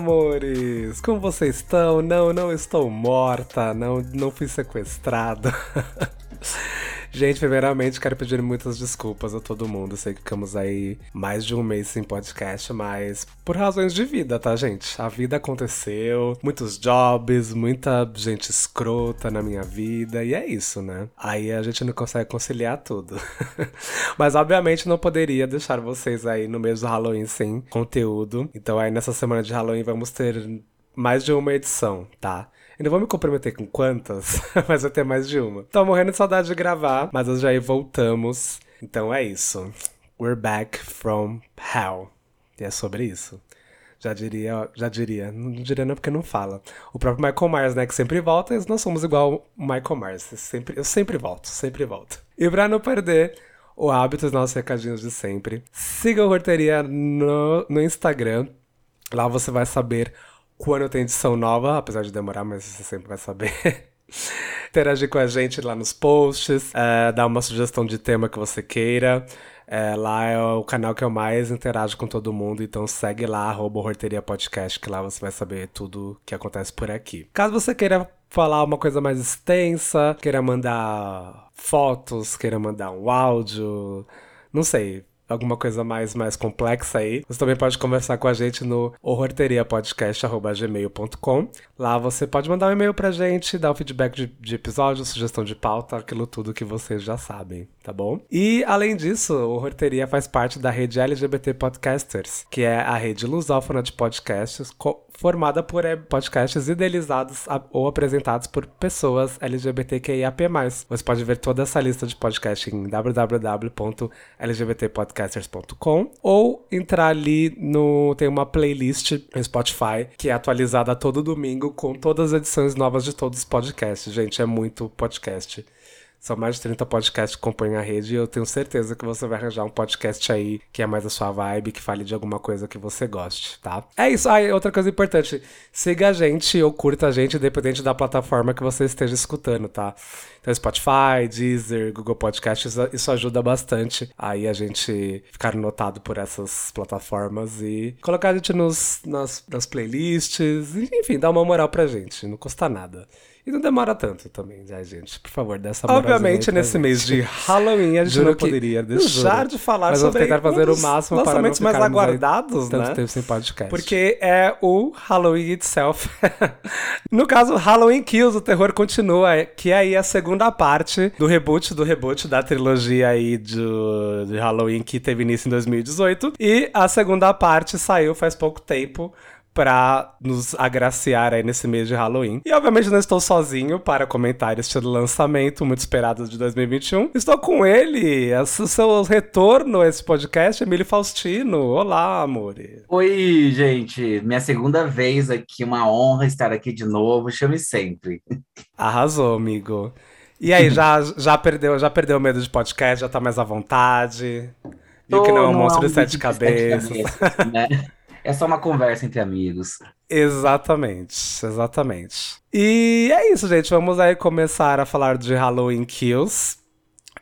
Amores! Como vocês estão? Não, não estou morta, não, não fui sequestrado. Gente, primeiramente quero pedir muitas desculpas a todo mundo. Sei que ficamos aí mais de um mês sem podcast, mas por razões de vida, tá, gente? A vida aconteceu, muitos jobs, muita gente escrota na minha vida, e é isso, né? Aí a gente não consegue conciliar tudo. mas obviamente não poderia deixar vocês aí no mês do Halloween sem conteúdo. Então aí nessa semana de Halloween vamos ter mais de uma edição, tá? Ainda vou me comprometer com quantas, mas vai ter mais de uma. Tô morrendo de saudade de gravar, mas já aí voltamos. Então é isso. We're back from hell. E é sobre isso. Já diria, já diria, não diria não porque não fala. O próprio Michael Myers, né, que sempre volta, nós somos igual o Michael Myers. Sempre, eu sempre volto, sempre volto. E pra não perder o hábito dos nossos recadinhos de sempre, siga o Horteria no, no Instagram. Lá você vai saber quando tem edição nova, apesar de demorar, mas você sempre vai saber. Interagir com a gente lá nos posts, é, dar uma sugestão de tema que você queira. É, lá é o canal que eu mais interajo com todo mundo, então segue lá, arroba Podcast, que lá você vai saber tudo que acontece por aqui. Caso você queira falar uma coisa mais extensa, queira mandar fotos, queira mandar um áudio, não sei, alguma coisa mais, mais complexa aí, você também pode conversar com a gente no horrorteriapodcast.gmail.com. Lá você pode mandar um e-mail pra gente, dar um feedback de, de episódio, sugestão de pauta, aquilo tudo que vocês já sabem, tá bom? E, além disso, o Horteria faz parte da rede LGBT Podcasters, que é a rede lusófona de podcasts formada por é, podcasts idealizados ou apresentados por pessoas LGBTQIAP+. Você pode ver toda essa lista de podcasts em www.lgbtpodcasters.com ou entrar ali no... tem uma playlist no Spotify que é atualizada todo domingo com todas as edições novas de todos os podcasts. Gente, é muito podcast. São mais de 30 podcasts que compõem a rede e eu tenho certeza que você vai arranjar um podcast aí que é mais a sua vibe, que fale de alguma coisa que você goste, tá? É isso. aí outra coisa importante. Siga a gente ou curta a gente, independente da plataforma que você esteja escutando, tá? Então, Spotify, Deezer, Google Podcasts, isso ajuda bastante aí a gente ficar notado por essas plataformas e colocar a gente nos, nas, nas playlists, enfim, dar uma moral pra gente, não custa nada. E não demora tanto também, né, gente? Por favor, dessa Obviamente, nesse gente. mês de Halloween, a gente Juro não poderia deixar de falar Mas sobre tentar fazer um o máximo para não mais aguardados, tanto né? tempo sem podcast. Porque é o Halloween itself. no caso, Halloween Kills, o terror continua, que é aí a segunda parte do reboot do reboot da trilogia aí de, de Halloween que teve início em 2018. E a segunda parte saiu faz pouco tempo para nos agraciar aí nesse mês de Halloween. E obviamente não estou sozinho para comentar este lançamento muito esperado de 2021. Estou com ele, o seu retorno a esse podcast, Emílio Faustino. Olá, amor. Oi, gente. Minha segunda vez aqui, uma honra estar aqui de novo. Chame sempre. Arrasou, amigo. E aí, já, já, perdeu, já perdeu o medo de podcast? Já tá mais à vontade? Viu que não é um monstro de sete cabeças? De sete cabeças né? É só uma conversa entre amigos. Exatamente, exatamente. E é isso, gente. Vamos aí começar a falar de Halloween Kills.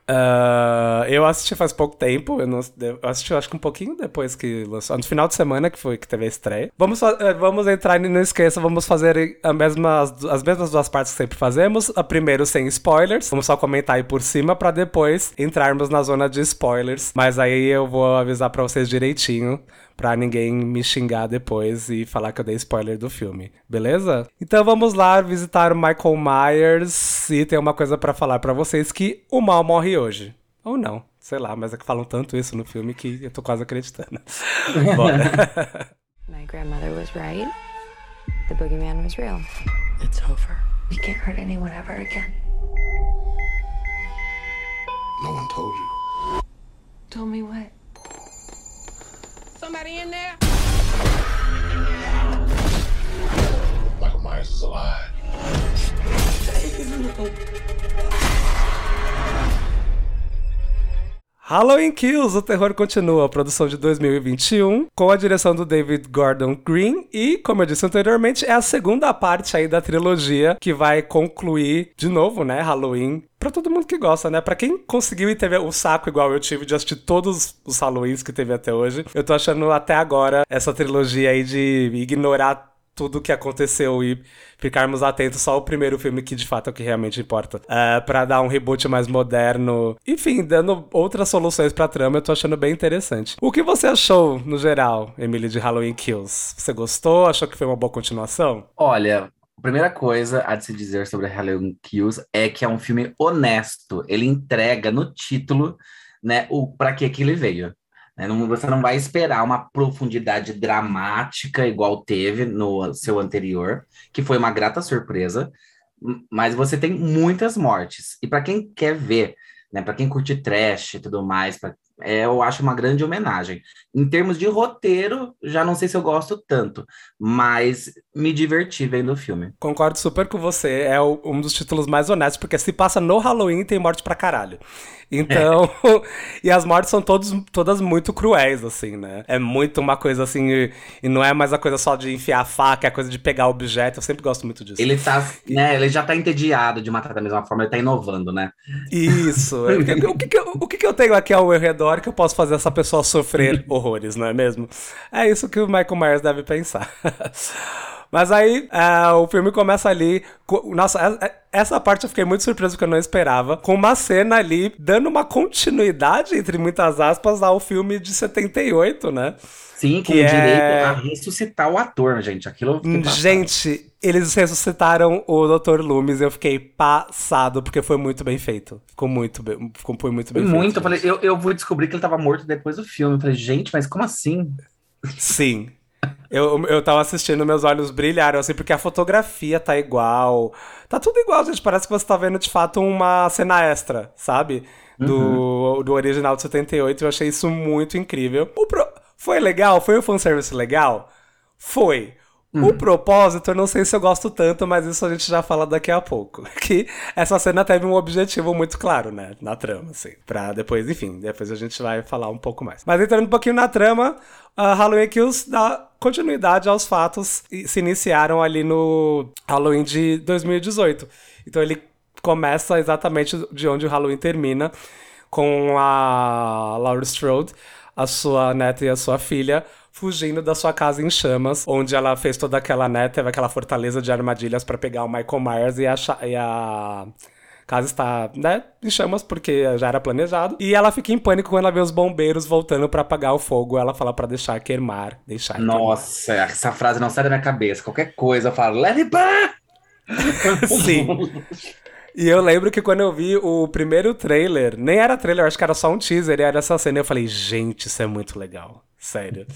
Uh, eu assisti faz pouco tempo, eu, não, eu, assisti acho que um pouquinho depois que lançou, no final de semana que foi que teve a estreia. Vamos, eh, vamos entrar e não esqueça, vamos fazer a mesma, as, as mesmas duas partes que sempre fazemos. A primeiro sem spoilers, vamos só comentar aí por cima para depois entrarmos na zona de spoilers. Mas aí eu vou avisar para vocês direitinho pra ninguém me xingar depois e falar que eu dei spoiler do filme, beleza? Então vamos lá visitar o Michael Myers e tem uma coisa para falar para vocês que o mal morre hoje. Ou não, sei lá, mas é que falam tanto isso no filme que eu tô quase acreditando. Bora. My grandmother was right. The boogeyman was real. It's over. You can't hurt anyone ever again. No one told you. Told me what? Somebody in there? Michael Myers is alive. Halloween Kills, o terror continua, produção de 2021, com a direção do David Gordon Green e, como eu disse anteriormente, é a segunda parte aí da trilogia que vai concluir de novo, né, Halloween Pra todo mundo que gosta, né? Pra quem conseguiu e teve o saco igual eu tive de assistir todos os Halloweens que teve até hoje, eu tô achando até agora essa trilogia aí de ignorar tudo o que aconteceu e ficarmos atentos só ao primeiro filme que de fato é o que realmente importa. Uh, para dar um reboot mais moderno. Enfim, dando outras soluções pra trama, eu tô achando bem interessante. O que você achou, no geral, Emily, de Halloween Kills? Você gostou? Achou que foi uma boa continuação? Olha, a primeira coisa a se dizer sobre Halloween Kills é que é um filme honesto. Ele entrega no título, né, o para que que ele veio. Né? Não, você não vai esperar uma profundidade dramática igual teve no seu anterior, que foi uma grata surpresa, mas você tem muitas mortes. E para quem quer ver, né, para quem curte trash e tudo mais, pra, é, eu acho uma grande homenagem. Em termos de roteiro, já não sei se eu gosto tanto, mas me diverti vendo o filme. Concordo super com você. É o, um dos títulos mais honestos, porque se passa no Halloween tem morte pra caralho. Então, é. e as mortes são todos, todas muito cruéis, assim, né? É muito uma coisa assim, e, e, não é mais a coisa só de enfiar a faca, é a coisa de pegar objeto. Eu sempre gosto muito disso. Ele tá, né? Ele já tá entediado de matar da mesma forma, ele tá inovando, né? Isso. o, que, que, o que, que eu tenho aqui ao meu redor que eu posso fazer essa pessoa sofrer horrores, não é mesmo? É isso que o Michael Myers deve pensar. Mas aí é, o filme começa ali. Nossa, é, é, essa parte eu fiquei muito surpreso porque eu não esperava. Com uma cena ali dando uma continuidade, entre muitas aspas, ao filme de 78, né? Sim, com que direito é... a ressuscitar o ator, gente. Aquilo. Gente, eles ressuscitaram o Dr. Loomis. Eu fiquei passado, porque foi muito bem feito. Ficou muito bem, ficou, foi muito bem muito, feito. Muito. Eu falei, eu, eu vou descobrir que ele tava morto depois do filme. Eu falei, gente, mas como assim? Sim. Eu, eu tava assistindo, meus olhos brilharam, assim, porque a fotografia tá igual. Tá tudo igual, gente. Parece que você tá vendo, de fato, uma cena extra, sabe? Do, uhum. do original de 78. Eu achei isso muito incrível. O pro... Foi legal? Foi um fanservice legal? Foi. Hum. O propósito, eu não sei se eu gosto tanto, mas isso a gente já fala daqui a pouco. Que essa cena teve um objetivo muito claro, né? Na trama, assim. Pra depois, enfim, depois a gente vai falar um pouco mais. Mas entrando um pouquinho na trama, a Halloween Kills dá continuidade aos fatos que se iniciaram ali no Halloween de 2018. Então ele começa exatamente de onde o Halloween termina, com a Laura Strode, a sua neta e a sua filha fugindo da sua casa em chamas, onde ela fez toda aquela, né, teve aquela fortaleza de armadilhas para pegar o Michael Myers e a, e a casa está, né, em chamas porque já era planejado. E ela fica em pânico quando ela vê os bombeiros voltando para apagar o fogo. Ela fala para deixar queimar, deixar Nossa, queimar. essa frase não sai da minha cabeça. Qualquer coisa eu falo, let it burn! Sim. E eu lembro que quando eu vi o primeiro trailer, nem era trailer, acho que era só um teaser, e era essa cena, eu falei, gente, isso é muito legal. Sério.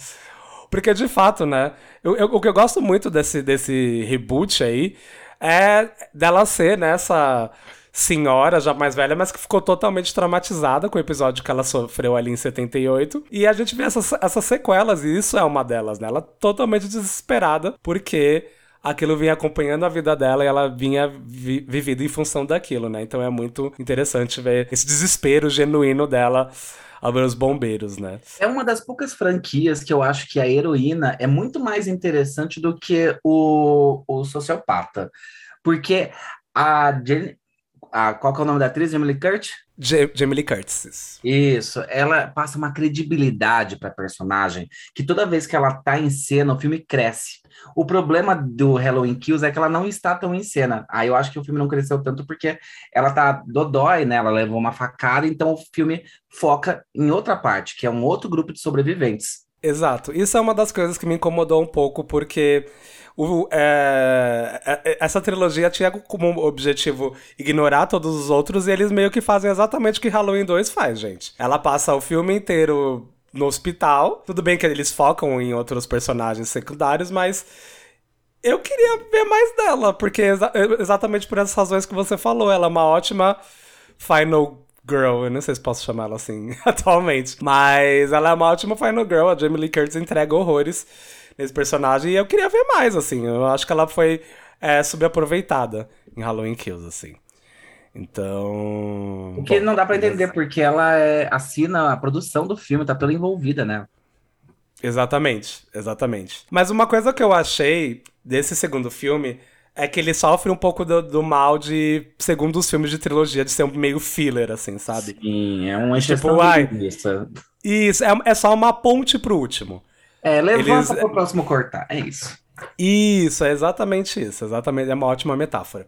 Porque, de fato, né? Eu, eu, o que eu gosto muito desse, desse reboot aí é dela ser, né, essa senhora já mais velha, mas que ficou totalmente traumatizada com o episódio que ela sofreu ali em 78. E a gente vê essas, essas sequelas, e isso é uma delas, né? Ela totalmente desesperada, porque aquilo vinha acompanhando a vida dela e ela vinha vi vivida em função daquilo, né? Então é muito interessante ver esse desespero genuíno dela ver os bombeiros, né? É uma das poucas franquias que eu acho que a heroína é muito mais interessante do que o, o sociopata. Porque a, a qual que é o nome da atriz? Jamie Lee Curtis? Jamie Lee Curtis. Isso, ela passa uma credibilidade para personagem que toda vez que ela tá em cena, o filme cresce. O problema do Halloween Kills é que ela não está tão em cena. Aí eu acho que o filme não cresceu tanto porque ela tá dodói, né? Ela levou uma facada, então o filme foca em outra parte, que é um outro grupo de sobreviventes. Exato. Isso é uma das coisas que me incomodou um pouco, porque o, é, é, é, essa trilogia tinha como objetivo ignorar todos os outros e eles meio que fazem exatamente o que Halloween 2 faz, gente. Ela passa o filme inteiro no hospital. Tudo bem que eles focam em outros personagens secundários, mas eu queria ver mais dela, porque exa exatamente por essas razões que você falou, ela é uma ótima final girl, eu não sei se posso chamar ela assim atualmente, mas ela é uma ótima final girl, a Jamie Lee Curtis entrega horrores nesse personagem. E eu queria ver mais, assim. Eu acho que ela foi é, subaproveitada em Halloween Kills, assim. Então. Que não dá para entender, porque ela é, assina a produção do filme, tá toda envolvida, né? Exatamente, exatamente. Mas uma coisa que eu achei desse segundo filme é que ele sofre um pouco do, do, mal de, segundo os filmes de trilogia, de ser um meio filler, assim, sabe? Sim, é um tipo, ai, Isso, é, é só uma ponte pro último. É, levanta Eles... pro próximo cortar, é isso. Isso, é exatamente isso. Exatamente, é uma ótima metáfora.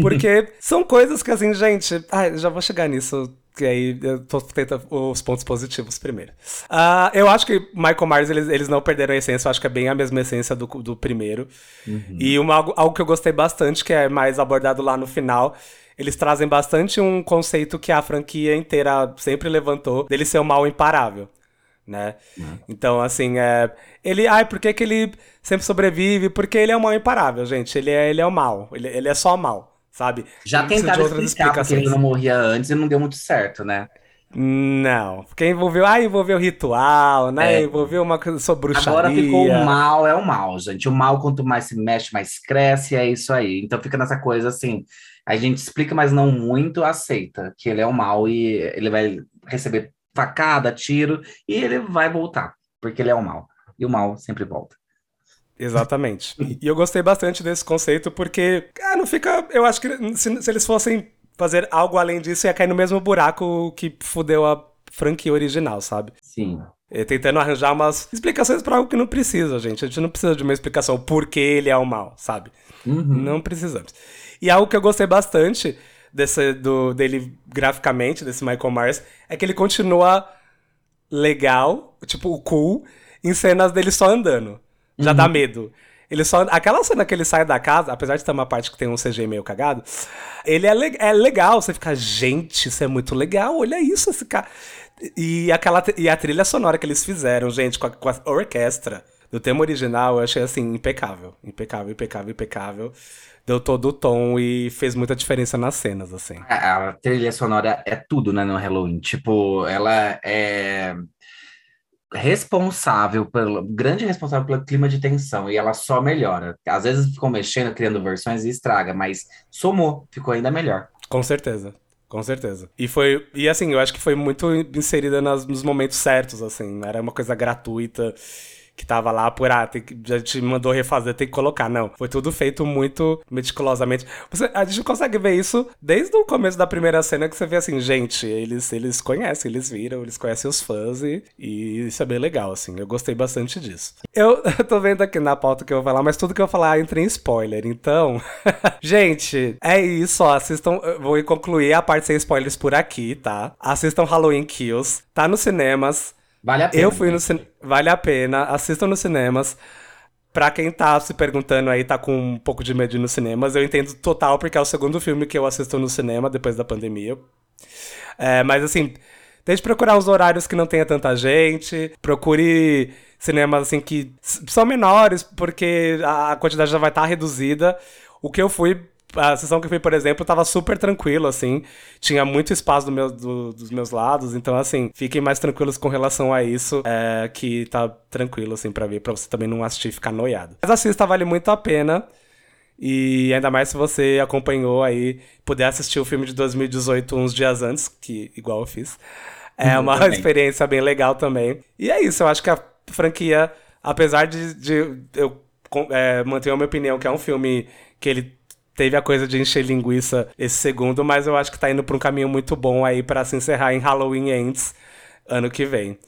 Porque são coisas que, assim, gente. Ai, já vou chegar nisso, que aí eu tô os pontos positivos primeiro. Uh, eu acho que Michael Myers, eles, eles não perderam a essência, eu acho que é bem a mesma essência do, do primeiro. Uhum. E uma, algo que eu gostei bastante, que é mais abordado lá no final, eles trazem bastante um conceito que a franquia inteira sempre levantou, dele ser o mal imparável né? Uhum. Então, assim, é, ele. Ai, por que, que ele sempre sobrevive? Porque ele é um mal imparável, gente. Ele é, ele é o mal. Ele, ele é só mal, sabe? Já tentaram explicar porque ele não morria antes e não deu muito certo, né? Não, porque envolveu, ah, envolveu ritual, né? É. Envolveu uma coisa sobre bruxaria. Agora ficou o mal, é o mal, gente. O mal, quanto mais se mexe, mais cresce, é isso aí. Então fica nessa coisa assim, a gente explica, mas não muito, aceita que ele é o mal e ele vai receber facada, tiro, e ele vai voltar, porque ele é o mal. E o mal sempre volta. Exatamente. e eu gostei bastante desse conceito, porque, cara, não fica. Eu acho que se, se eles fossem fazer algo além disso, ia cair no mesmo buraco que fudeu a franquia original, sabe? Sim. E tentando arranjar umas explicações para algo que não precisa, gente. A gente não precisa de uma explicação por que ele é o mal, sabe? Uhum. Não precisamos. E algo que eu gostei bastante desse, do, dele graficamente, desse Michael Myers, é que ele continua legal, tipo, cool, em cenas dele só andando. Já uhum. dá medo. Ele só. Aquela cena que ele sai da casa, apesar de ter uma parte que tem um CG meio cagado, ele é, le é legal. Você fica, gente, isso é muito legal. Olha isso, esse cara. E, aquela, e a trilha sonora que eles fizeram, gente, com a, com a orquestra do tema original, eu achei assim, impecável. Impecável, impecável, impecável deu todo o tom e fez muita diferença nas cenas, assim. A, a trilha sonora é tudo, né, no Halloween. Tipo, ela é responsável pelo grande responsável pelo clima de tensão e ela só melhora. Às vezes ficam mexendo, criando versões e estraga, mas somou, ficou ainda melhor. Com certeza. Com certeza. E foi. E assim, eu acho que foi muito inserida nos momentos certos, assim. Não era uma coisa gratuita que tava lá por, ah, tem que, já te mandou refazer, tem que colocar. Não, foi tudo feito muito meticulosamente. Você, a gente consegue ver isso desde o começo da primeira cena, que você vê assim, gente, eles, eles conhecem, eles viram, eles conhecem os fãs e, e isso é bem legal, assim. Eu gostei bastante disso. Eu, eu tô vendo aqui na pauta que eu vou falar, mas tudo que eu falar entra em spoiler, então... gente, é isso, ó, assistam... Vou concluir a parte sem spoilers por aqui, tá? Assistam Halloween Kills, tá nos cinemas... Vale a pena. Eu fui no cinema. Vale a pena. Assistam nos cinemas. Pra quem tá se perguntando aí, tá com um pouco de medo nos cinemas, eu entendo total, porque é o segundo filme que eu assisto no cinema depois da pandemia. É, mas assim, tente procurar os horários que não tenha tanta gente. Procure cinemas assim que são menores, porque a quantidade já vai estar tá reduzida. O que eu fui a sessão que eu fui, por exemplo, tava super tranquilo, assim. Tinha muito espaço do meu, do, dos meus lados. Então, assim, fiquem mais tranquilos com relação a isso. É, que tá tranquilo, assim, pra ver, pra você também não assistir e ficar noiado. Mas assista, vale muito a pena. E ainda mais se você acompanhou aí, puder assistir o filme de 2018 uns dias antes, que igual eu fiz. É uhum, uma também. experiência bem legal também. E é isso, eu acho que a franquia, apesar de, de eu é, manter a minha opinião que é um filme que ele teve a coisa de encher linguiça esse segundo, mas eu acho que tá indo pra um caminho muito bom aí para se encerrar em Halloween Ends ano que vem.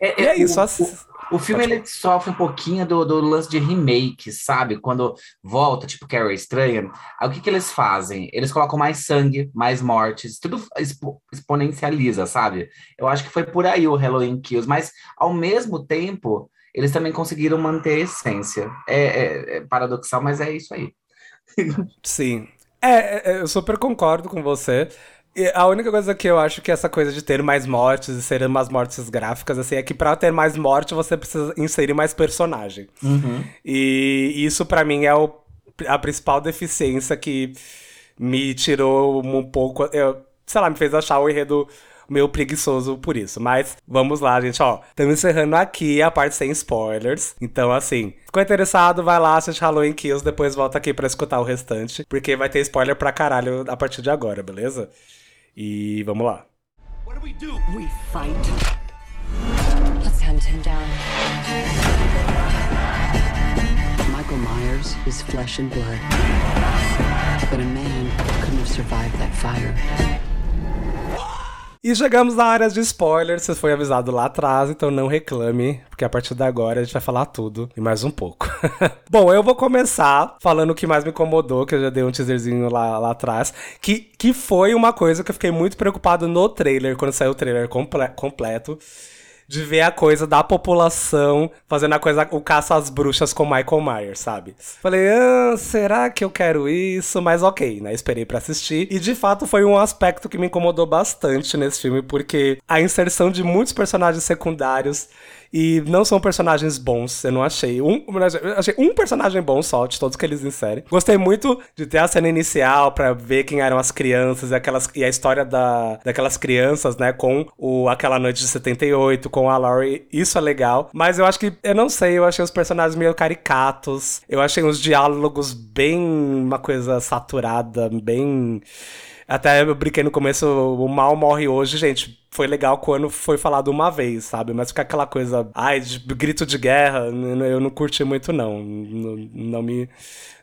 É, e é, isso. O, o, o filme ele sofre um pouquinho do, do, lance de remake, sabe? Quando volta, tipo Carrie Estranha, aí o que, que eles fazem? Eles colocam mais sangue, mais mortes, tudo expo, exponencializa, sabe? Eu acho que foi por aí o Halloween Kills, mas ao mesmo tempo eles também conseguiram manter a essência. É, é, é paradoxal, mas é isso aí. Sim. É, é, eu super concordo com você. E a única coisa que eu acho que essa coisa de ter mais mortes e serem umas mortes gráficas, assim, é que pra ter mais morte você precisa inserir mais personagem. Uhum. E isso para mim é o, a principal deficiência que me tirou um pouco. Eu, sei lá, me fez achar o enredo meio preguiçoso por isso. Mas vamos lá, gente, ó. Estamos encerrando aqui a parte sem spoilers. Então, assim, ficou interessado, vai lá, assiste Halloween Kills, depois volta aqui para escutar o restante. Porque vai ter spoiler pra caralho a partir de agora, beleza? E vamos lá. What do we do? We fight. Let's hunt him down. Michael Myers is flesh and blood. But a man couldn't have survived that fire. E chegamos na área de spoilers, você foi avisado lá atrás, então não reclame, porque a partir de agora a gente vai falar tudo e mais um pouco. Bom, eu vou começar falando o que mais me incomodou, que eu já dei um teaserzinho lá, lá atrás, que, que foi uma coisa que eu fiquei muito preocupado no trailer, quando saiu o trailer comple completo de ver a coisa da população fazendo a coisa, o caça às bruxas com Michael Myers, sabe? Falei, ah, será que eu quero isso? Mas ok, né? Esperei para assistir. E de fato foi um aspecto que me incomodou bastante nesse filme, porque a inserção de muitos personagens secundários e não são personagens bons, eu não achei. Um, achei um personagem bom só, de todos que eles inserem. Gostei muito de ter a cena inicial para ver quem eram as crianças e, aquelas, e a história da, daquelas crianças, né? Com o Aquela Noite de 78, com a Laurie. Isso é legal. Mas eu acho que, eu não sei, eu achei os personagens meio caricatos. Eu achei os diálogos bem uma coisa saturada, bem. Até eu brinquei no começo, o mal morre hoje, gente foi legal quando foi falado uma vez, sabe? Mas fica aquela coisa, ai, de grito de guerra, eu não curti muito, não. Não, não me.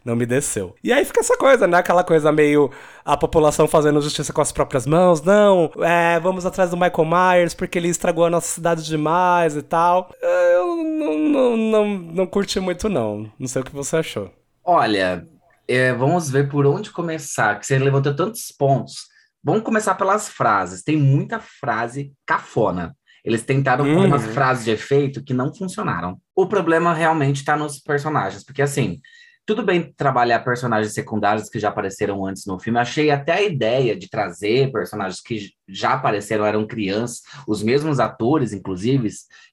Não me desceu. E aí fica essa coisa, né? Aquela coisa meio a população fazendo justiça com as próprias mãos. Não, é, vamos atrás do Michael Myers porque ele estragou a nossa cidade demais e tal. Eu não, não, não, não curti muito, não. Não sei o que você achou. Olha, é, vamos ver por onde começar, que você levantou tantos pontos. Vamos começar pelas frases. Tem muita frase cafona. Eles tentaram uhum. umas frases de efeito que não funcionaram. O problema realmente está nos personagens, porque assim, tudo bem trabalhar personagens secundários que já apareceram antes no filme. Achei até a ideia de trazer personagens que já apareceram, eram crianças, os mesmos atores, inclusive,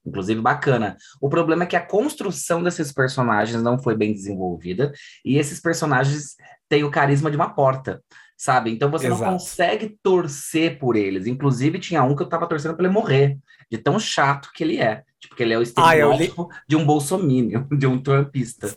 inclusive bacana. O problema é que a construção desses personagens não foi bem desenvolvida e esses personagens têm o carisma de uma porta sabe? Então você Exato. não consegue torcer por eles. Inclusive, tinha um que eu tava torcendo para ele morrer, de tão chato que ele é. Tipo, que ele é o estereótipo ah, li... de um bolsominion, de um trumpista.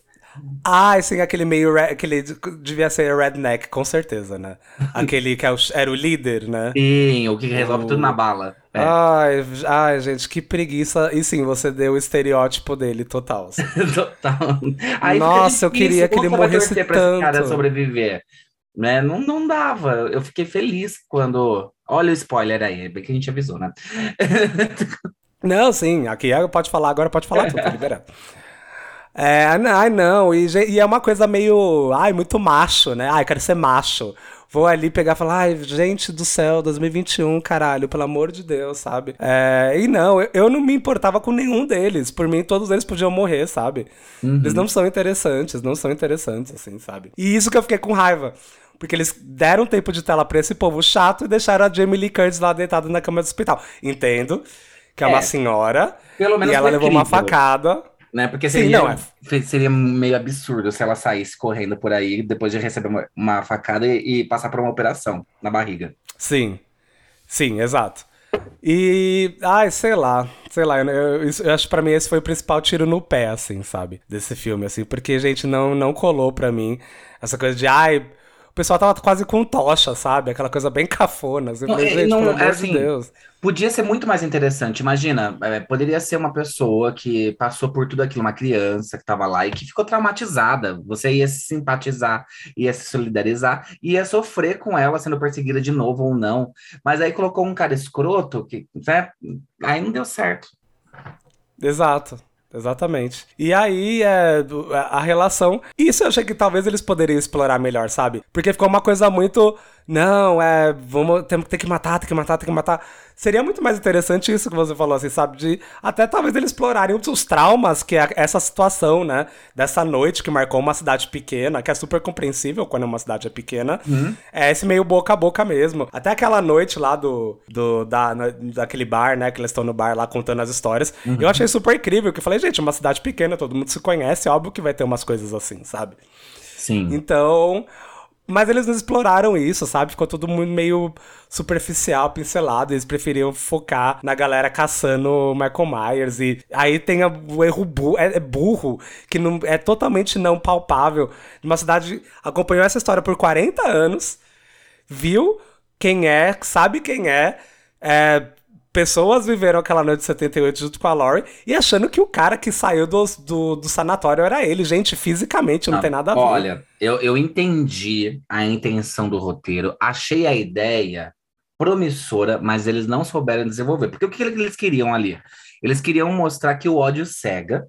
Ah, sim, aquele meio. Aquele devia ser redneck, com certeza, né? Aquele que é era o líder, né? Sim, o que resolve o... tudo na bala. É. Ai, ai, gente, que preguiça. E sim, você deu o estereótipo dele total. Assim. total. Aí Nossa, eu queria que ele morresse tanto. Pra esse cara sobreviver né? Não, não dava. Eu fiquei feliz quando. Olha o spoiler aí, é bem que a gente avisou, né? não, sim, aqui é, pode falar, agora pode falar tudo, tá liberado. É, ai não, e, e, é uma coisa meio, ai, muito macho, né? Ai, quero ser macho. Vou ali pegar e falar, ai, gente do céu, 2021, caralho, pelo amor de Deus, sabe? É, e não, eu, eu, não me importava com nenhum deles. Por mim, todos eles podiam morrer, sabe? Uhum. Eles não são interessantes, não são interessantes, assim, sabe? E isso que eu fiquei com raiva. Porque eles deram tempo de tela pra esse povo chato e deixaram a Jamie Lee Curtis lá deitada na cama do hospital. Entendo que é, é uma senhora Pelo menos e ela levou uma facada. Né? Porque seria, Sim, não, é... seria meio absurdo se ela saísse correndo por aí depois de receber uma, uma facada e, e, passar por uma operação na barriga. Sim, sim, exato. E, ai, sei lá, sei lá, eu, eu, eu acho que pra mim esse foi o principal tiro no pé, assim, sabe? Desse filme, assim, porque, gente, não, não colou pra mim essa coisa de, ai, pessoal tava quase com tocha, sabe? Aquela coisa bem cafona. Assim, não, gente, não, pelo amor assim, de Deus. Podia ser muito mais interessante. Imagina, é, poderia ser uma pessoa que passou por tudo aquilo, uma criança que tava lá e que ficou traumatizada. Você ia se simpatizar, ia se solidarizar, ia sofrer com ela sendo perseguida de novo ou não. Mas aí colocou um cara escroto que, né? Aí não deu certo. Exato. Exatamente. E aí, é, a relação. Isso eu achei que talvez eles poderiam explorar melhor, sabe? Porque ficou uma coisa muito. Não, é. Vamos. Temos que ter que matar, ter que matar, ter que matar. Seria muito mais interessante isso que você falou, assim, sabe? De até talvez eles explorarem os traumas que é essa situação, né? Dessa noite que marcou uma cidade pequena, que é super compreensível quando uma cidade é pequena. Uhum. É esse meio boca a boca mesmo. Até aquela noite lá do, do da, daquele bar, né? Que eles estão no bar lá contando as histórias. Uhum. Eu achei super incrível, que eu falei, gente, uma cidade pequena, todo mundo se conhece, óbvio que vai ter umas coisas assim, sabe? Sim. Então, mas eles não exploraram isso, sabe? Ficou todo mundo meio superficial, pincelado. Eles preferiam focar na galera caçando Michael Myers. E aí tem o erro burro, é, é, burro, que não, é totalmente não palpável. Uma cidade acompanhou essa história por 40 anos, viu quem é, sabe quem é, é pessoas viveram aquela noite de 78 junto com a Laurie e achando que o cara que saiu do, do, do sanatório era ele. Gente, fisicamente não, tem nada a ver. Olha, eu, eu entendi a intenção do roteiro, achei a ideia promissora, mas eles não souberam desenvolver. Porque o que eles queriam ali? Eles queriam mostrar que o ódio cega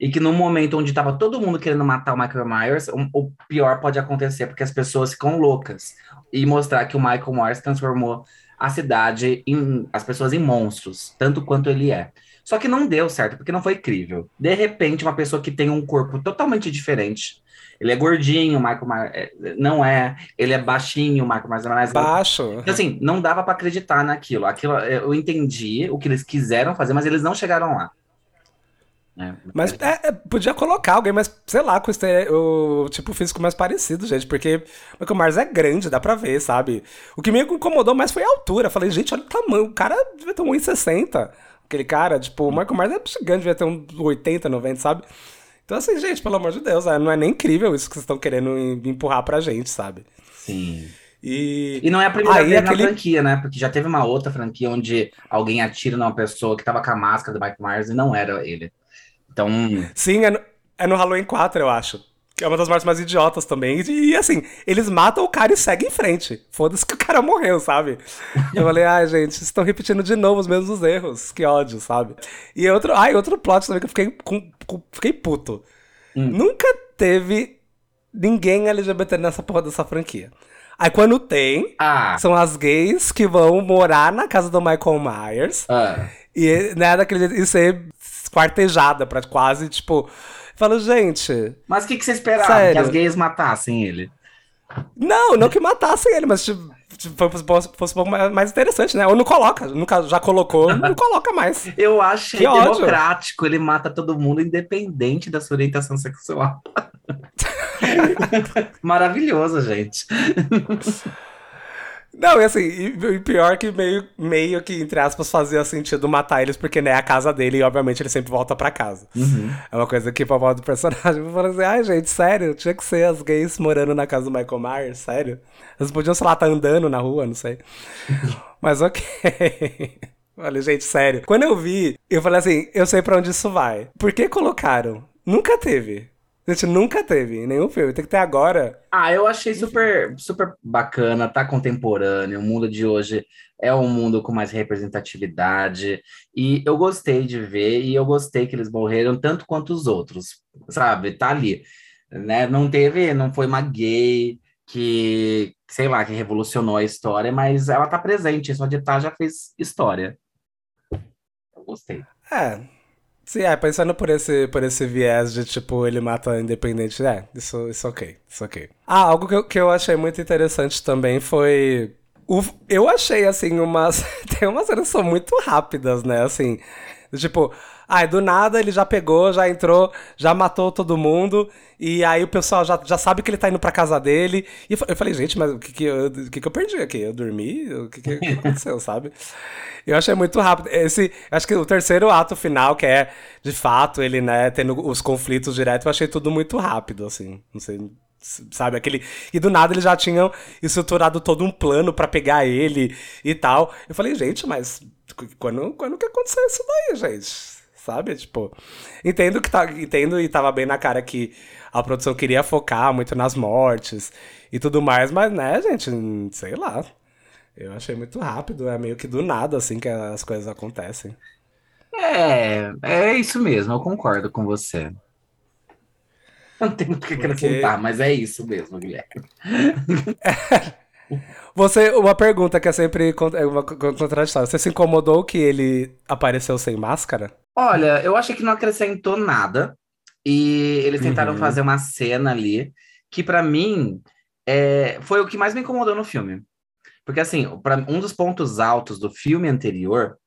e que no momento onde estava todo mundo querendo matar o Michael Myers, o, o, pior pode acontecer porque as pessoas ficam loucas. E mostrar que o Michael Myers transformou a cidade em as pessoas em monstros, tanto quanto ele é. Só que não deu certo, porque não foi incrível. De repente, uma pessoa que tem um corpo totalmente diferente. Ele é gordinho, o Michael Myers é, não é. Ele é baixinho, o Michael Myers é mais baixo. Então, assim, não dava para acreditar naquilo. Aquilo eu entendi o que eles quiseram fazer, mas eles não chegaram lá. É, mas é, é, podia colocar alguém mais, sei lá, com o tipo físico mais parecido, gente, porque o Michael Myers é grande, dá pra ver, sabe? O que me incomodou mais foi a altura. Falei, gente, olha o tamanho, o cara devia ter 1,60. Aquele cara, tipo, o Michael Myers é gigante, devia ter uns 80, 90, sabe? Então, assim, gente, pelo amor de Deus, é, não é nem incrível isso que vocês estão querendo empurrar pra gente, sabe? Sim. E... e não é a primeira Aí, vez aquele... na franquia, né? Porque já teve uma outra franquia onde alguém atira numa pessoa que tava com a máscara do Michael Myers e não era ele. Então. Sim, é no, é no Halloween 4, eu acho. Que é uma das mortes mais idiotas também. E, e assim, eles matam o cara e seguem em frente. Foda-se que o cara morreu, sabe? eu falei, ai, gente, vocês estão repetindo de novo os mesmos erros. Que ódio, sabe? E outro. Ai, outro plot também que eu fiquei, com, com, fiquei puto. Hum. Nunca teve ninguém LGBT nessa porra dessa franquia. Aí quando tem, ah. são as gays que vão morar na casa do Michael Myers. Ah. E, né, daquele, e ser esquartejada pra quase, tipo. Falo, gente. Mas o que, que você esperava? Sério? Que as gays matassem ele? Não, não que matassem ele, mas tipo, fosse, fosse um pouco mais interessante, né? Ou não coloca, nunca já colocou, não coloca mais. Eu acho que democrático, ele mata todo mundo independente da sua orientação sexual. Maravilhoso, gente. Não, e assim, e, pior que meio, meio que, entre aspas, fazia sentido matar eles, porque, né, é a casa dele e, obviamente, ele sempre volta pra casa. Uhum. É uma coisa que, pra volta do personagem, eu falo assim, ai, gente, sério, tinha que ser as gays morando na casa do Michael Myers, sério? Eles podiam, sei lá, estar tá andando na rua, não sei. Mas ok. Falei, gente, sério. Quando eu vi, eu falei assim, eu sei pra onde isso vai. Por que colocaram? Nunca teve. A gente nunca teve em nenhum filme, tem que ter agora. Ah, eu achei super, super bacana, tá contemporâneo. O mundo de hoje é um mundo com mais representatividade. E eu gostei de ver, e eu gostei que eles morreram tanto quanto os outros, sabe? Tá ali. Né? Não teve, não foi uma gay que, sei lá, que revolucionou a história, mas ela tá presente, só de estar já fez história. Eu gostei. É, Sim, é, pensando por esse, por esse viés de, tipo, ele mata independente, é, isso, isso ok, isso ok. Ah, algo que eu, que eu achei muito interessante também foi... O, eu achei, assim, umas... tem umas cenas que são muito rápidas, né, assim... Tipo, ai, do nada ele já pegou, já entrou, já matou todo mundo, e aí o pessoal já, já sabe que ele tá indo pra casa dele. E eu falei, gente, mas o que que eu, que que eu perdi aqui? Eu dormi? O que que, que aconteceu, sabe? Eu achei muito rápido. Esse, acho que o terceiro ato final, que é, de fato, ele, né, tendo os conflitos direto, eu achei tudo muito rápido, assim. Não sei, sabe? Aquele. E do nada eles já tinham estruturado todo um plano para pegar ele e tal. Eu falei, gente, mas quando, quando que aconteceu isso daí, gente? Sabe? Tipo, entendo que tá, entendo e tava bem na cara que a produção queria focar muito nas mortes e tudo mais, mas né, gente, sei lá. Eu achei muito rápido, é meio que do nada, assim, que as coisas acontecem. É, é isso mesmo, eu concordo com você. Não tem muito o que acrescentar, Porque... mas é isso mesmo, Guilherme. Você, uma pergunta que é sempre é uma contraditória. Você se incomodou que ele apareceu sem máscara? Olha, eu acho que não acrescentou nada. E eles tentaram uhum. fazer uma cena ali que, para mim, é, foi o que mais me incomodou no filme. Porque, assim, pra, um dos pontos altos do filme anterior,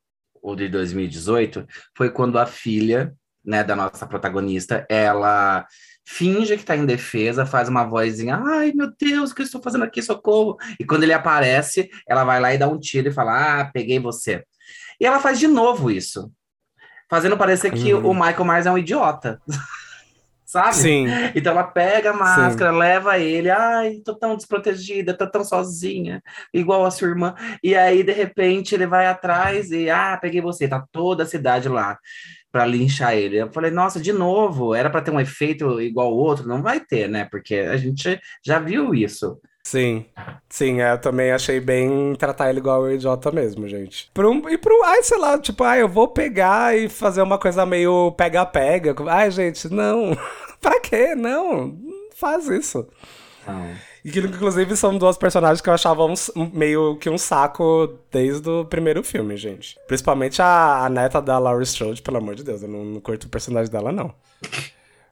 o de 2018, foi quando a filha, né, da nossa protagonista, ela finge que tá em defesa, faz uma vozinha, ai meu Deus, o que eu estou fazendo aqui, socorro. E quando ele aparece, ela vai lá e dá um tiro e fala, ah, peguei você. E ela faz de novo isso, fazendo parecer que uhum. o Michael Myers é um idiota. sabe? Sim. Então ela pega a máscara, Sim. leva ele, ai, tô tão desprotegida, tô tão sozinha, igual a sua irmã. E aí, de repente, ele vai atrás e, ah, peguei você, tá toda a cidade lá para linchar ele. Eu falei, nossa, de novo, era para ter um efeito igual o outro, não vai ter, né? Porque a gente já viu isso. Sim, sim, é, eu também achei bem tratar ele igual o idiota mesmo, gente. Pro, e pro, ai, sei lá, tipo, ai, eu vou pegar e fazer uma coisa meio pega-pega. Ai, gente, não. pra quê? Não, faz isso. Não. E que, inclusive, são duas personagens que eu achava um, meio que um saco desde o primeiro filme, gente. Principalmente a, a neta da Laurie Strode, pelo amor de Deus, eu não, não curto o personagem dela, não.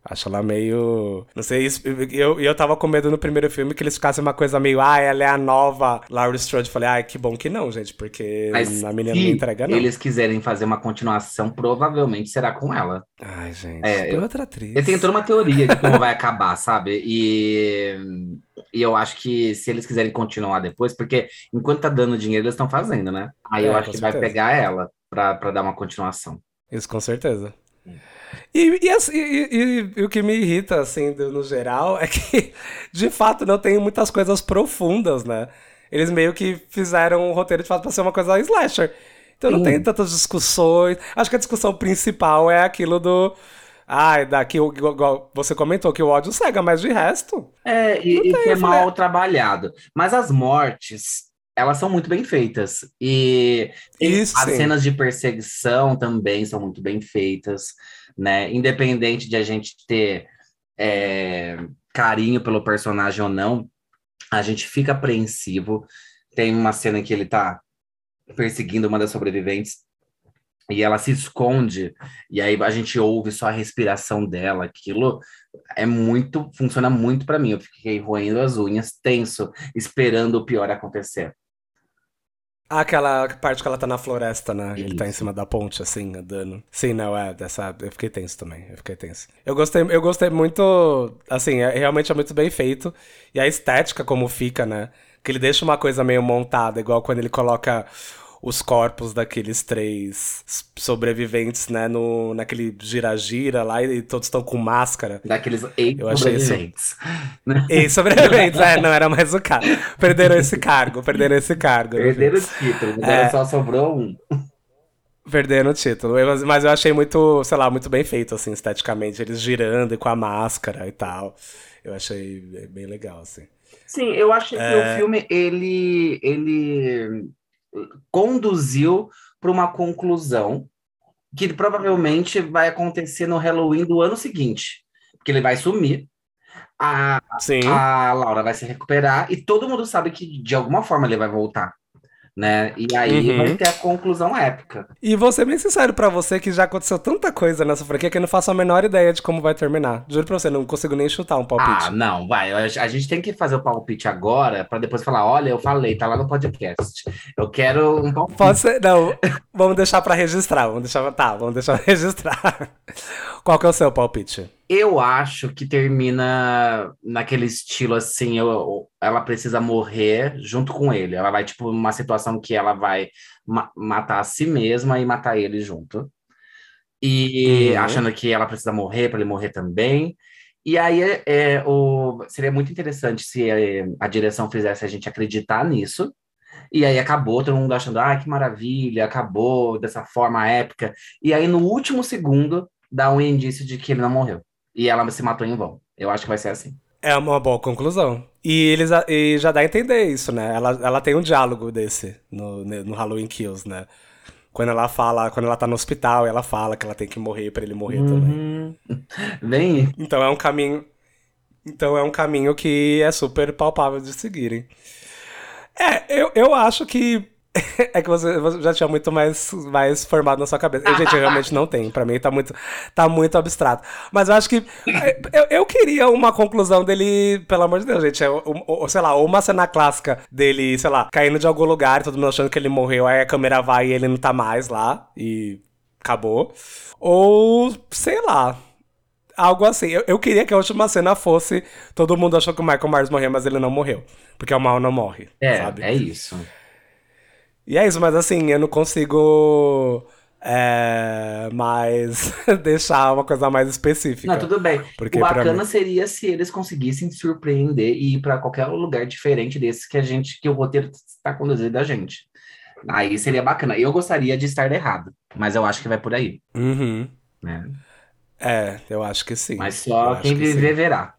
Acho ela meio. Não sei, eu, eu tava com medo no primeiro filme que eles ficassem uma coisa meio, ah, ela é a nova Laurie Strode. Falei, ah, que bom que não, gente, porque Mas a menina não entrega, não. Se eles quiserem fazer uma continuação, provavelmente será com ela. Ai, gente. É, eu, outra atriz. Eu tenho toda uma teoria de como vai acabar, sabe? E, e eu acho que se eles quiserem continuar depois, porque enquanto tá dando dinheiro, eles estão fazendo, né? Aí é, eu acho que certeza. vai pegar ela pra dar uma continuação. Isso com certeza. E, e, assim, e, e, o que me irrita, assim, no geral, é que, de fato, não tem muitas coisas profundas, né? Eles meio que fizeram o roteiro, de fato, pra ser uma coisa slasher. Então não tem tantas discussões. Acho que a discussão principal é aquilo do... Ah, daqui igual você comentou que o ódio cega, mas de resto. É, e, tem, que é mal trabalhado. Mas as mortes, elas são muito bem feitas. E Isso, as sim. cenas de perseguição também são muito bem feitas né? Independente de a gente ter é, carinho pelo personagem ou não, a gente fica apreensivo. Tem uma cena em que ele tá perseguindo uma das sobreviventes e ela se esconde, e aí a gente ouve só a respiração dela. Aquilo é muito, funciona muito para mim. Eu fiquei roendo as unhas, tenso, esperando o pior acontecer. Aquela parte que ela tá na floresta, né? Isso. Ele tá em cima da ponte, assim, andando. Sim, não, é, dessa. Eu fiquei tenso também. Eu fiquei tenso. Eu gostei, eu gostei muito. Assim, é, realmente é muito bem feito. E a estética, como fica, né? Que ele deixa uma coisa meio montada, igual quando ele coloca os corpos daqueles três sobreviventes, né, no, naquele gira-gira lá, e todos estão com máscara. Daqueles ex-sobreviventes. Ex-sobreviventes, é, não era mais o cara. Perderam esse cargo, perderam esse cargo. Perderam o título, é... só sobrou um. Perderam o título, mas eu achei muito, sei lá, muito bem feito, assim, esteticamente, eles girando e com a máscara e tal. Eu achei bem legal, assim. Sim, eu acho que é... o filme, ele, ele conduziu para uma conclusão que provavelmente vai acontecer no Halloween do ano seguinte, porque ele vai sumir. A, a Laura vai se recuperar e todo mundo sabe que de alguma forma ele vai voltar né? E aí uhum. vai ter a conclusão épica. E vou ser bem sincero pra você que já aconteceu tanta coisa nessa franquia que eu não faço a menor ideia de como vai terminar. Juro pra você, não consigo nem chutar um palpite. Ah, não, vai. A gente tem que fazer o palpite agora pra depois falar: olha, eu falei, tá lá no podcast. Eu quero um palpite. Pode ser, não. vamos deixar pra registrar. Vamos deixar. Tá, vamos deixar pra registrar. Qual que é o seu palpite? Eu acho que termina naquele estilo assim, eu, ela precisa morrer junto com ele. Ela vai, tipo, uma situação que ela vai ma matar a si mesma e matar ele junto. E uhum. achando que ela precisa morrer para ele morrer também. E aí é, é, o, seria muito interessante se é, a direção fizesse a gente acreditar nisso. E aí acabou, todo mundo achando, ah, que maravilha, acabou dessa forma épica. E aí, no último segundo, dá um indício de que ele não morreu e ela se matou em vão. Eu acho que vai ser assim. É uma boa conclusão. E eles e já dá a entender isso, né? Ela, ela tem um diálogo desse no, no Halloween Kills, né? Quando ela fala, quando ela tá no hospital, ela fala que ela tem que morrer para ele morrer uhum. também. Bem. Então é um caminho. Então é um caminho que é super palpável de seguirem. É, eu, eu acho que é que você, você, já tinha muito mais, mais formado na sua cabeça. Eu, gente, eu realmente não tenho. Pra mim tá muito, tá muito abstrato. Mas eu acho que. Eu, eu queria uma conclusão dele, pelo amor de Deus, gente. É, ou, sei lá, ou uma cena clássica dele, sei lá, caindo de algum lugar, todo mundo achando que ele morreu, aí a câmera vai e ele não tá mais lá. E acabou. Ou, sei lá, algo assim. Eu, eu, queria que a última cena fosse. Todo mundo achou que o Michael Myers morreu, mas ele não morreu. Porque o mal não morre. É, sabe? é isso. E é isso, mas assim, eu não consigo. É, mas deixar uma coisa mais específica. Não, tudo bem. Porque o bacana mim... seria se eles conseguissem surpreender e ir para qualquer lugar diferente desse que a gente, que o roteiro está conduzindo a gente. Aí seria bacana. Eu gostaria de estar errado, mas eu acho que vai por aí. Uhum. Né? É, eu acho que sim. Mas só quem viver verá,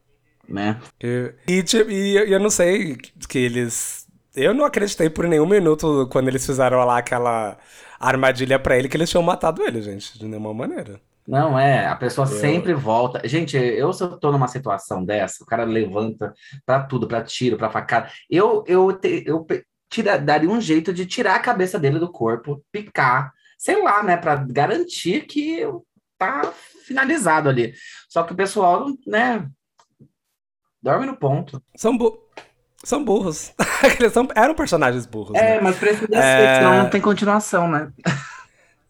né? E, e, e eu não sei que eles. Eu não acreditei por nenhum minuto quando eles fizeram lá aquela armadilha para ele que eles tinham matado ele, gente, de nenhuma maneira. Não, é, a pessoa eu... sempre volta. Gente, eu se eu tô numa situação dessa, o cara levanta para tudo, para tiro, para facada. Eu eu te, eu tira, daria um jeito de tirar a cabeça dele do corpo, picar, sei lá, né, para garantir que tá finalizado ali. Só que o pessoal, né, dorme no ponto. São, bu são burros. Eles são, eram personagens burros. É, né? mas precisa é... ser, senão não tem continuação, né?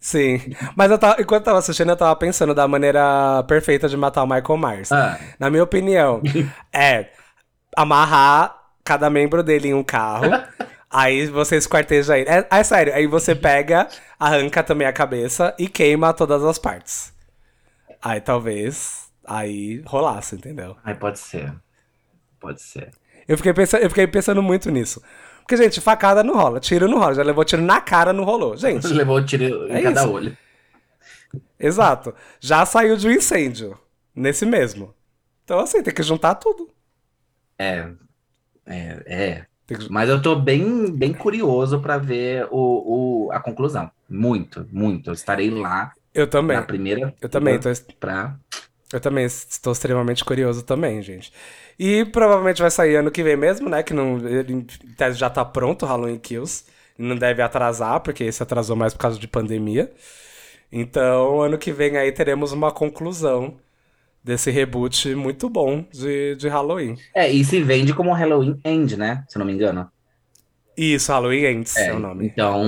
Sim, mas eu tava, enquanto eu tava assistindo, eu tava pensando da maneira perfeita de matar o Michael Myers. Ah. Na minha opinião, é amarrar cada membro dele em um carro, aí você esquarteja ele. É, é sério, aí você pega, arranca também a cabeça e queima todas as partes. Aí talvez aí rolasse, entendeu? Aí pode ser. Pode ser. Eu fiquei, pensando, eu fiquei pensando muito nisso. Porque, gente, facada não rola, tiro não rola. Já levou tiro na cara, não rolou. Gente. levou tiro em é cada isso. olho. Exato. Já saiu de um incêndio. Nesse mesmo. Então, assim, tem que juntar tudo. É. É. é. Que... Mas eu tô bem, bem curioso para ver o, o, a conclusão. Muito, muito. Eu estarei lá eu também. Na primeira. Eu também tô. Pra... Eu também estou extremamente curioso também, gente. E provavelmente vai sair ano que vem mesmo, né? Que não, ele, já tá pronto, Halloween Kills. Não deve atrasar, porque esse atrasou mais por causa de pandemia. Então, ano que vem aí teremos uma conclusão desse reboot muito bom de, de Halloween. É, e se vende como Halloween End, né? Se não me engano. Isso, Halloween Ends é, é o nome. Então,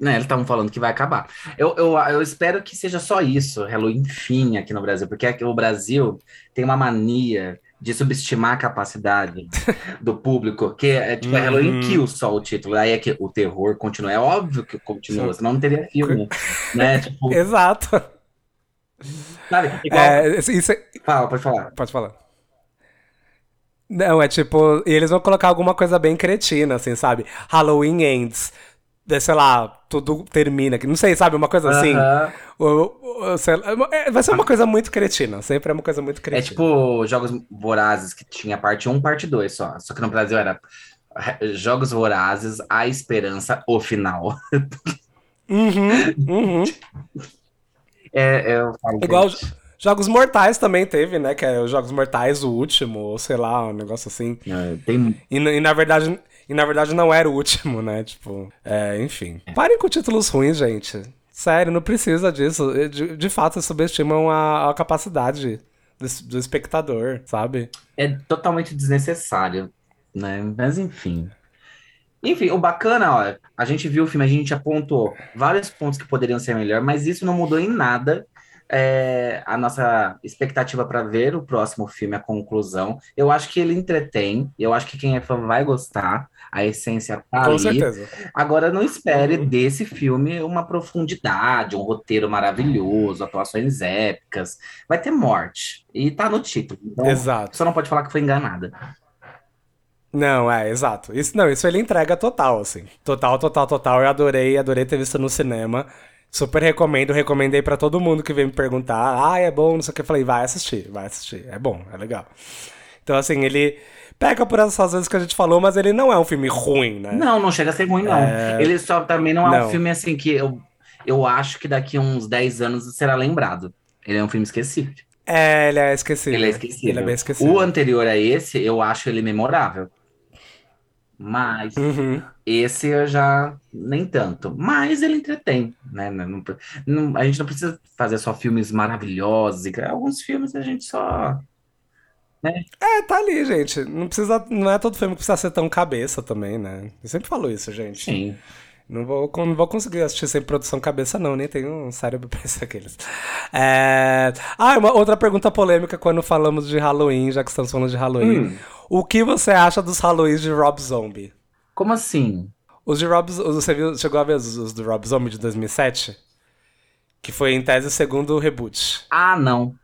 né, eles estavam falando que vai acabar. Eu, eu, eu espero que seja só isso, Halloween fim aqui no Brasil, porque aqui, o Brasil tem uma mania de subestimar a capacidade do público, que é tipo, é Halloween uhum. Kill só o título. Aí é que o terror continua. É óbvio que continua, senão não teria filme. né? Tipo... Exato. Sabe? Igual... É, isso é... Fala, pode falar. Pode falar. Não, é tipo, e eles vão colocar alguma coisa bem cretina, assim, sabe? Halloween ends. Sei lá, tudo termina. Não sei, sabe? Uma coisa assim. Uh -huh. vai ser uma coisa muito cretina. Sempre é uma coisa muito cretina. É tipo Jogos Vorazes, que tinha parte 1 parte 2 só. Só que no Brasil era Jogos Vorazes, A Esperança, o final. Uhum, uhum. É, é, eu falo, Igual. Gente. Jogos Mortais também teve, né? Que é os Jogos Mortais, o último, ou sei lá, um negócio assim. É, tem... e, e, na verdade. E na verdade não era o último, né? Tipo, é, enfim. É. Parem com títulos ruins, gente. Sério, não precisa disso. De, de fato, subestimam a, a capacidade do, do espectador, sabe? É totalmente desnecessário, né? Mas enfim. Enfim, o bacana, ó, a gente viu o filme, a gente apontou vários pontos que poderiam ser melhor, mas isso não mudou em nada é, a nossa expectativa para ver o próximo filme, a conclusão. Eu acho que ele entretém, eu acho que quem é fã vai gostar, a essência tá Com ali. certeza. Agora, não espere uhum. desse filme uma profundidade, um roteiro maravilhoso, atuações épicas. Vai ter morte, e tá no título. Então, Exato. Você não pode falar que foi enganada. Não, é, exato. Isso, não, isso ele entrega total, assim. Total, total, total. Eu adorei, adorei ter visto no cinema. Super recomendo, recomendei para todo mundo que vem me perguntar, ah, é bom, não sei o que. Eu falei, vai assistir, vai assistir, é bom, é legal. Então, assim, ele pega por essas vezes que a gente falou, mas ele não é um filme ruim, né? Não, não chega a ser ruim, não. É... Ele só também não é não. um filme, assim, que eu, eu acho que daqui uns 10 anos será lembrado. Ele é um filme esquecível. É, ele é esquecível. Ele é esquecível. Ele é bem esquecível. O anterior a esse, eu acho ele memorável. Mas uhum. esse eu já nem tanto. Mas ele entretém, né? Não, não, a gente não precisa fazer só filmes maravilhosos. Alguns filmes a gente só. Né? É, tá ali, gente. Não precisa. Não é todo filme que precisa ser tão cabeça também, né? Eu sempre falo isso, gente. Sim. Não vou, não vou conseguir assistir sem produção cabeça, não, nem tenho um cérebro pra isso aqueles. É... Ah, uma outra pergunta polêmica quando falamos de Halloween, já que estamos falando de Halloween. Hum. O que você acha dos Halloweens de Rob Zombie? Como assim? Os de Rob Você viu, chegou a ver os, os do Rob Zombie de 2007? Que foi em tese o segundo reboot. Ah, não.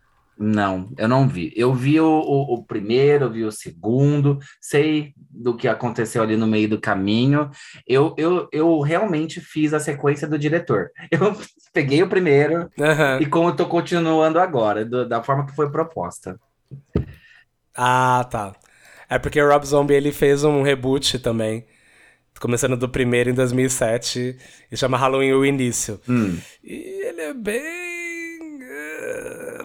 Não, eu não vi. Eu vi o, o, o, primeiro, eu vi o segundo, sei do que aconteceu ali no meio do caminho. Eu, eu, eu realmente fiz a sequência do diretor. Eu peguei o primeiro uhum. e como estou continuando agora, do, da forma que foi proposta. Ah, tá. É porque o Rob Zombie ele fez um reboot também. Começando do primeiro em 2007, e chama Halloween o Início. Hum. E ele é bem.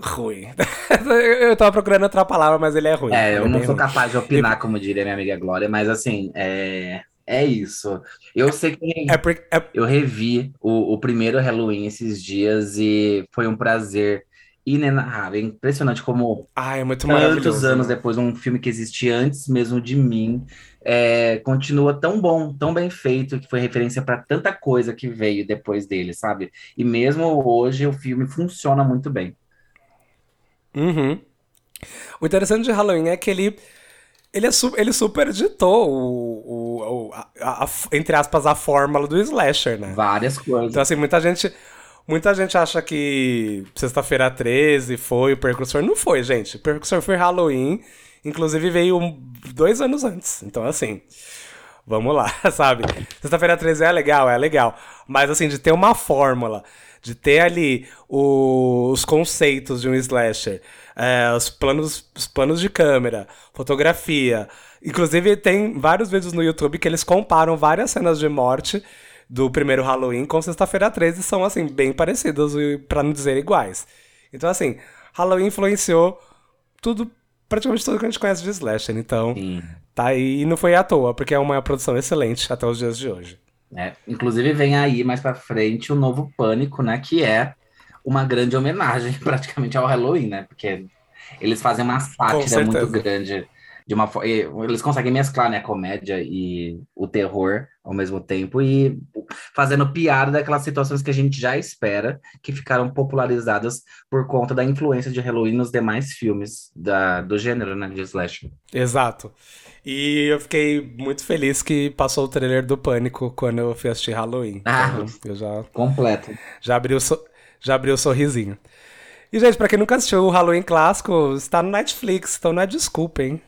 Ruim. eu tava procurando outra palavra, mas ele é ruim. É, eu é não sou ruim. capaz de opinar, e... como diria minha amiga Glória, mas assim, é. É isso. Eu sei que é porque, é... eu revi o, o primeiro Halloween esses dias e foi um prazer inenarrável. É impressionante como ah, é muito tantos anos depois, um filme que existia antes mesmo de mim, é, continua tão bom, tão bem feito, que foi referência para tanta coisa que veio depois dele, sabe? E mesmo hoje o filme funciona muito bem. Uhum. O interessante de Halloween é que ele ele, é su ele super editou o, o, a, a, a, entre aspas, a fórmula do slasher, né? Várias coisas. Então, assim, muita gente Muita gente acha que Sexta-feira 13 foi o precursor. Não foi, gente. O precursor foi Halloween. Inclusive veio um, dois anos antes. Então, assim, vamos lá, sabe? Sexta-feira 13 é legal, é legal. Mas, assim, de ter uma fórmula, de ter ali o, os conceitos de um slasher, é, os, planos, os planos de câmera, fotografia. Inclusive, tem vários vídeos no YouTube que eles comparam várias cenas de morte do primeiro Halloween com Sexta-feira 13 são, assim, bem parecidas, para não dizer iguais. Então, assim, Halloween influenciou tudo, praticamente tudo que a gente conhece de Slasher. Então, Sim. tá aí e não foi à toa, porque é uma produção excelente até os dias de hoje. É, inclusive, vem aí mais pra frente o novo Pânico, né? Que é uma grande homenagem praticamente ao Halloween, né? Porque eles fazem uma sátira muito grande de uma eles conseguem mesclar né, a comédia e o terror ao mesmo tempo e fazendo piada daquelas situações que a gente já espera que ficaram popularizadas por conta da influência de Halloween nos demais filmes da, do gênero, né, de slasher. Exato. E eu fiquei muito feliz que passou o trailer do Pânico quando eu fui assistir Halloween. Ah, então, eu já completo. Já abriu so, já abriu o sorrisinho. E gente, para quem nunca assistiu o Halloween clássico, está no Netflix, então não é desculpa, hein?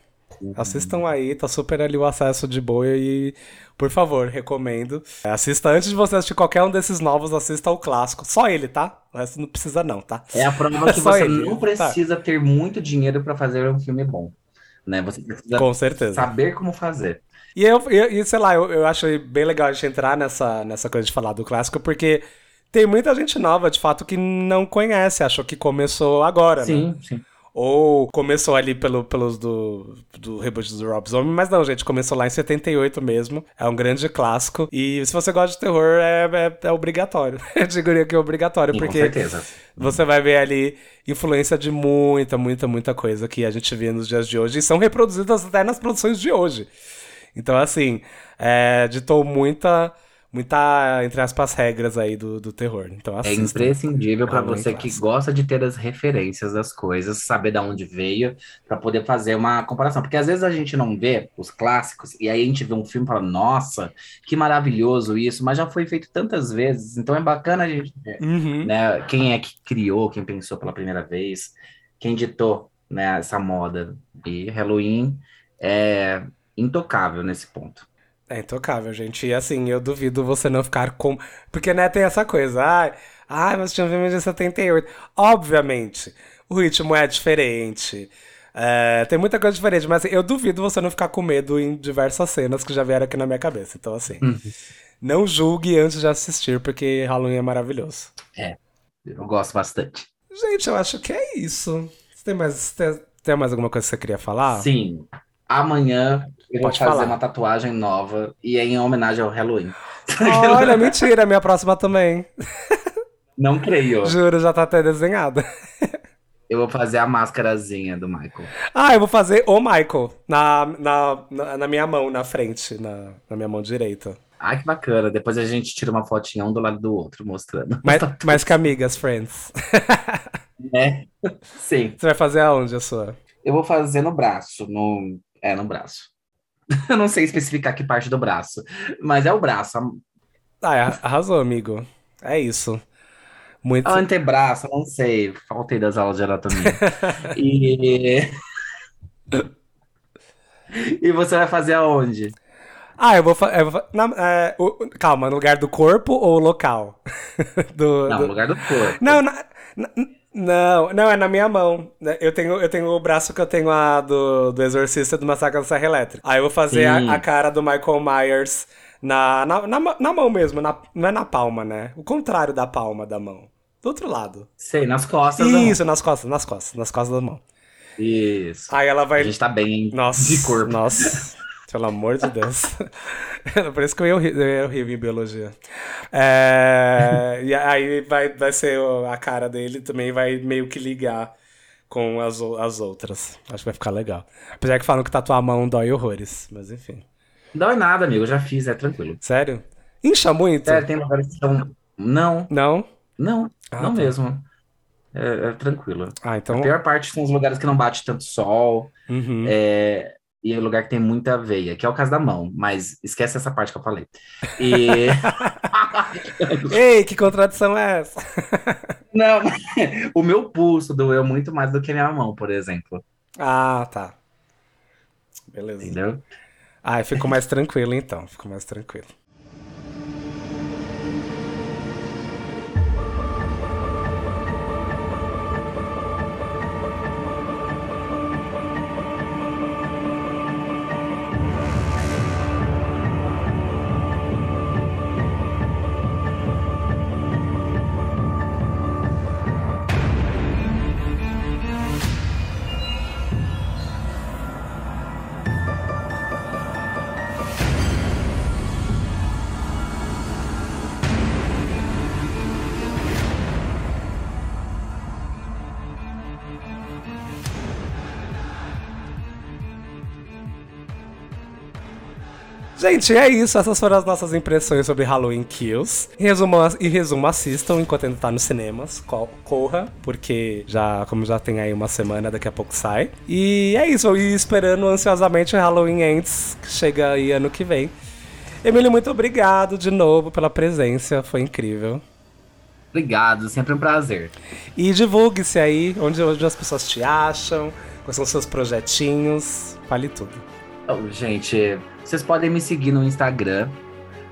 Assistam aí, tá super ali o acesso de boa e, por favor, recomendo. Assista antes de você assistir qualquer um desses novos, assista o clássico. Só ele, tá? O resto não precisa não, tá? É a prova que você ele. não precisa tá. ter muito dinheiro para fazer um filme bom. Né? Você precisa Com certeza. saber como fazer. E eu, e, sei lá, eu, eu acho bem legal a gente entrar nessa, nessa coisa de falar do clássico, porque tem muita gente nova, de fato, que não conhece, achou que começou agora, sim, né? Sim, sim. Ou começou ali pelo, pelos do, do reboot do Rob Zombie, mas não, gente, começou lá em 78 mesmo. É um grande clássico. E se você gosta de terror, é, é, é obrigatório. Eu diria que é obrigatório, Sim, porque você vai ver ali influência de muita, muita, muita coisa que a gente vê nos dias de hoje e são reproduzidas até nas produções de hoje. Então, assim, é, ditou muita muita, entre aspas, regras aí do, do terror. Então, é assista. É imprescindível para você que gosta de ter as referências das coisas, saber de onde veio, para poder fazer uma comparação. Porque às vezes a gente não vê os clássicos, e aí a gente vê um filme e fala, nossa, que maravilhoso isso, mas já foi feito tantas vezes, então é bacana a gente ver uhum. né, quem é que criou, quem pensou pela primeira vez, quem ditou né, essa moda. E Halloween é intocável nesse ponto. É intocável, gente. E assim, eu duvido você não ficar com. Porque, né, tem essa coisa. Ai, ai mas tinha um filme de 78. Obviamente, o ritmo é diferente. É, tem muita coisa diferente, mas assim, eu duvido você não ficar com medo em diversas cenas que já vieram aqui na minha cabeça. Então, assim, uhum. não julgue antes de assistir, porque Halloween é maravilhoso. É, eu gosto bastante. Gente, eu acho que é isso. Você tem mais, tem, tem mais alguma coisa que você queria falar? Sim. Amanhã eu Pode vou fazer falar. uma tatuagem nova e é em homenagem ao Halloween. Olha, mentira, minha próxima também. Não creio. Juro, já tá até desenhada. Eu vou fazer a máscarazinha do Michael. Ah, eu vou fazer o Michael na, na, na, na minha mão, na frente, na, na minha mão direita. Ah, que bacana. Depois a gente tira uma fotinha um do lado do outro, mostrando. Mais, mais que amigas, friends. É, sim. Você vai fazer aonde a sua? Eu vou fazer no braço, no... É, no braço. Eu não sei especificar que parte do braço, mas é o braço. Ah, é, arrasou, amigo. É isso. Muito... Antebraço, não sei. Faltei das aulas de anatomia. e... e você vai fazer aonde? Ah, eu vou fazer. É, calma, no lugar do corpo ou local? do, não, no lugar do corpo. Não, na, na, não, não, é na minha mão. Eu tenho, eu tenho o braço que eu tenho a do, do Exorcista do Massacre da Serra Elétrica. Aí eu vou fazer a, a, cara do Michael Myers na, na, na, na mão mesmo, na, não é na palma, né? O contrário da palma da mão. Do outro lado. Sei, nas costas. Isso, nas costas, nas costas, nas costas da mão. Isso. Aí ela vai. A gente tá bem nossa, de corpo. Nossa. Pelo amor de Deus. Por isso que eu ia horrível em biologia. É, e aí vai, vai ser a cara dele também, vai meio que ligar com as, as outras. Acho que vai ficar legal. Apesar que falam que tatuar a mão dói horrores, mas enfim. Dói nada, amigo. Eu já fiz, é tranquilo. Sério? Incha muito? Sério, tem lugares que são. Não. Não? Não, ah, não tá. mesmo. É, é, tranquilo. Ah, então... A pior parte são os lugares que não bate tanto sol. Uhum. É, e é lugar que tem muita veia, que é o caso da mão, mas esquece essa parte que eu falei. E... Ei, que contradição é essa? Não, o meu pulso doeu muito mais do que a minha mão, por exemplo. Ah, tá. Beleza. Entendeu? Ah, ficou mais tranquilo então, ficou mais tranquilo. Gente, é isso. Essas foram as nossas impressões sobre Halloween Kills. Resumo, em resumo assistam enquanto ainda tá nos cinemas. Corra, porque já, como já tem aí uma semana, daqui a pouco sai. E é isso. E esperando ansiosamente o Halloween Ends, que chega aí ano que vem. Emílio, muito obrigado de novo pela presença. Foi incrível. Obrigado, sempre um prazer. E divulgue-se aí, onde, onde as pessoas te acham, quais são os seus projetinhos. Fale tudo. Oh, gente, vocês podem me seguir no Instagram,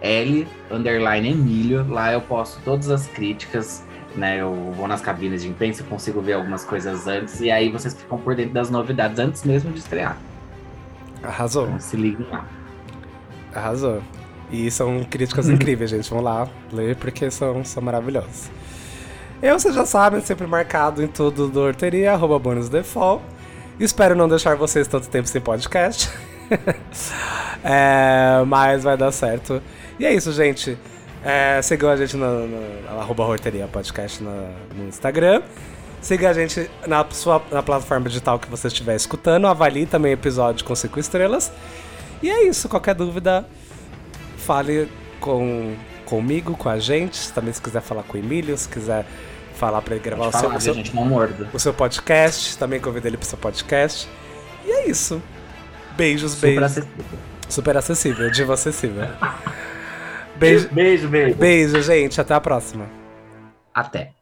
L underline Emílio. Lá eu posto todas as críticas, né? Eu vou nas cabines de imprensa, consigo ver algumas coisas antes, e aí vocês ficam por dentro das novidades antes mesmo de estrear. Arrasou. Então, se liguem lá. Arrasou. E são críticas incríveis, gente. Vão lá ler porque são, são maravilhosas. Eu, vocês já sabem, sempre marcado em tudo do Horteria, arroba bônus default. Espero não deixar vocês tanto tempo sem podcast. é, mas vai dar certo. E é isso, gente. É, sigam a gente arroba Horteria Podcast no, no Instagram. Siga a gente na sua na plataforma digital que você estiver escutando. Avalie também o episódio com 5 estrelas. E é isso. Qualquer dúvida, fale com, comigo, com a gente. Também se quiser falar com o Emílio, se quiser falar para ele gravar o seu, o, seu, gente, o seu podcast. Também convido ele para o seu podcast. E é isso. Beijos, Super beijos. Acessível. Super acessível, diva acessível. Beijo, beijo, beijo. Beijo, gente. Até a próxima. Até.